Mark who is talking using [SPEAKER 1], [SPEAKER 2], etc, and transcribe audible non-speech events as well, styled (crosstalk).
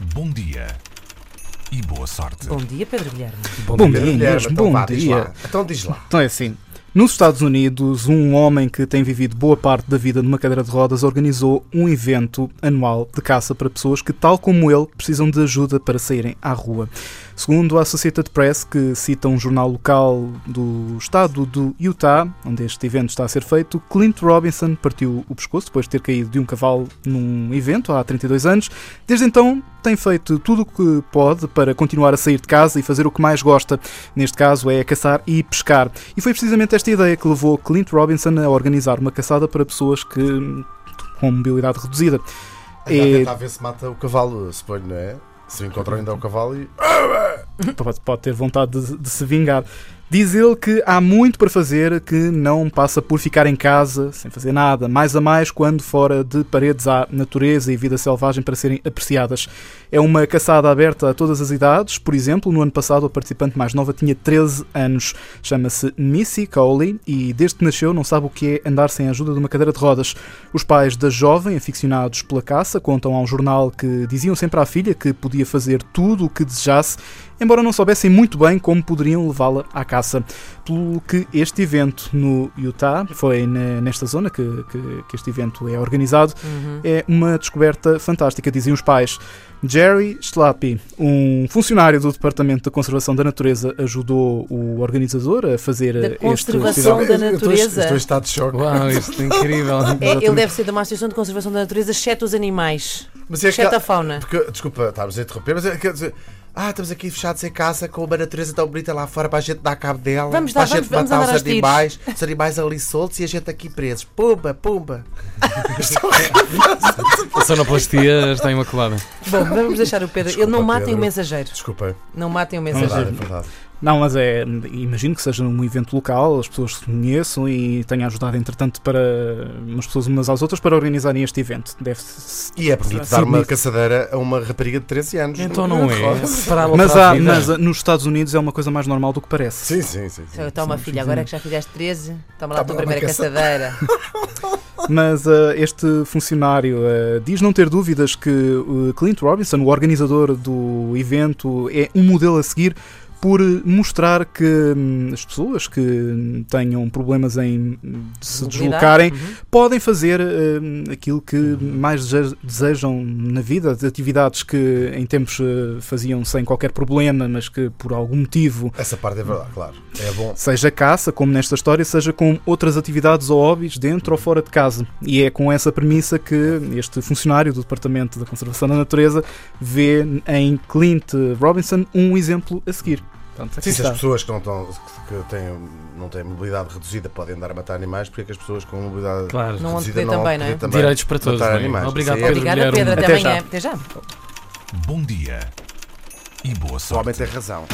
[SPEAKER 1] Bom dia e boa sorte.
[SPEAKER 2] Bom dia, Pedro Guilherme.
[SPEAKER 3] Bom,
[SPEAKER 4] Bom
[SPEAKER 3] dia,
[SPEAKER 4] dia,
[SPEAKER 3] Inês,
[SPEAKER 4] então
[SPEAKER 3] bom
[SPEAKER 4] vá, diz
[SPEAKER 3] dia.
[SPEAKER 4] lá. Então diz lá.
[SPEAKER 3] Então é assim. Nos Estados Unidos, um homem que tem vivido boa parte da vida numa cadeira de rodas organizou um evento anual de caça para pessoas que, tal como ele, precisam de ajuda para saírem à rua. Segundo a Associated Press, que cita um jornal local do estado do Utah, onde este evento está a ser feito, Clint Robinson partiu o pescoço depois de ter caído de um cavalo num evento há 32 anos. Desde então, tem feito tudo o que pode para continuar a sair de casa e fazer o que mais gosta. Neste caso, é caçar e pescar. E foi precisamente esta ideia que levou Clint Robinson a organizar uma caçada para pessoas que com mobilidade reduzida.
[SPEAKER 4] A
[SPEAKER 3] É-
[SPEAKER 4] tentar ver se mata o cavalo, suponho, não é? Se encontrar ainda o cavalo e.
[SPEAKER 3] pode, pode ter vontade de, de se vingar. Diz ele que há muito para fazer que não passa por ficar em casa sem fazer nada, mais a mais quando fora de paredes há natureza e vida selvagem para serem apreciadas. É uma caçada aberta a todas as idades, por exemplo, no ano passado a participante mais nova tinha 13 anos. Chama-se Missy Cowley e desde que nasceu não sabe o que é andar sem a ajuda de uma cadeira de rodas. Os pais da jovem, aficionados pela caça, contam ao jornal que diziam sempre à filha que podia fazer tudo o que desejasse embora não soubessem muito bem como poderiam levá-la à caça. Pelo que este evento no Utah, foi ne- nesta zona que, que- que este evento é organizado,
[SPEAKER 2] Uhum.
[SPEAKER 3] é uma descoberta fantástica, diziam os pais. Jerry Schlappy, um funcionário do Departamento da Conservação da Natureza, ajudou o organizador a fazer
[SPEAKER 2] Da
[SPEAKER 3] este
[SPEAKER 2] conservação
[SPEAKER 3] festival.
[SPEAKER 2] da
[SPEAKER 4] estou-
[SPEAKER 2] natureza.
[SPEAKER 4] Estou em estado de choque.
[SPEAKER 1] Uau, isto é incrível.
[SPEAKER 2] É, ele deve ser de uma associação de conservação da natureza, exceto os animais,
[SPEAKER 4] Mas é que.
[SPEAKER 2] exceto a fauna.
[SPEAKER 4] Porque, desculpa, estávamos a interromper, mas é, quer dizer. Ah, estamos aqui fechados em casa com uma natureza tão bonita lá fora para a gente dar cabo dela.
[SPEAKER 2] Vamos
[SPEAKER 4] para
[SPEAKER 2] dar-
[SPEAKER 4] a gente
[SPEAKER 2] vamos- vamos
[SPEAKER 4] matar
[SPEAKER 2] andar
[SPEAKER 4] os animais, os animais ali soltos e a gente aqui presos. Pumba, pumba. (laughs)
[SPEAKER 1] A sonoplastia está imaculada.
[SPEAKER 2] Bom, vamos deixar o Pedro.
[SPEAKER 4] Desculpa,
[SPEAKER 2] ele não matem o mensageiro.
[SPEAKER 4] Desculpem.
[SPEAKER 2] Não matem o
[SPEAKER 4] É
[SPEAKER 2] mensageiro.
[SPEAKER 4] verdade, é verdade.
[SPEAKER 3] Não, mas é. Imagino que seja num evento local, as pessoas se conheçam e tenha ajudado, entretanto, para umas pessoas umas às outras para organizarem este evento. Deve
[SPEAKER 4] E é bonito
[SPEAKER 3] Sim,
[SPEAKER 4] dar uma caçadeira a uma rapariga de 13 anos.
[SPEAKER 1] Então não é.
[SPEAKER 3] Mas,
[SPEAKER 1] para a
[SPEAKER 3] há, mas nos Estados Unidos é uma coisa mais normal do que parece.
[SPEAKER 4] Sim, sim, sim. sim.
[SPEAKER 2] Toma, filha, agora que já fizeste 13, toma lá a tua primeira
[SPEAKER 4] caça-
[SPEAKER 2] caçadeira. (laughs)
[SPEAKER 3] Mas ah, este funcionário ah, diz não ter dúvidas que o Clint Robinson, o organizador do evento, é um modelo a seguir por mostrar que hum, as pessoas que tenham problemas em hum, se deslocarem
[SPEAKER 2] Uhum.
[SPEAKER 3] podem fazer hum, aquilo que mais dese- desejam na vida, de atividades que em tempos ah, faziam sem qualquer problema, mas que por algum motivo
[SPEAKER 4] Essa parte é verdade, claro. É bom.
[SPEAKER 3] Seja caça, como nesta história, seja com outras atividades ou hobbies dentro ou fora de casa. E é com essa premissa que este funcionário do Departamento da Conservação da Natureza vê em Clint Robinson um exemplo a seguir. Portanto,
[SPEAKER 4] Sim, se as pessoas que não, estão, que têm, não têm mobilidade reduzida podem andar a matar animais, porque é que as pessoas com mobilidade
[SPEAKER 1] Claro.
[SPEAKER 2] Não vão
[SPEAKER 4] reduzida
[SPEAKER 2] poder também, não é?
[SPEAKER 4] poder
[SPEAKER 1] Direitos para todos.
[SPEAKER 4] matar
[SPEAKER 1] não é?
[SPEAKER 4] animais.
[SPEAKER 1] Obrigado,
[SPEAKER 4] é-
[SPEAKER 1] Pedro
[SPEAKER 2] Obrigada. Pedro. Até
[SPEAKER 3] Até
[SPEAKER 2] amanhã.
[SPEAKER 3] já.
[SPEAKER 2] Até já.
[SPEAKER 1] Bom dia e boa
[SPEAKER 4] O
[SPEAKER 1] sorte.
[SPEAKER 4] homem tem razão.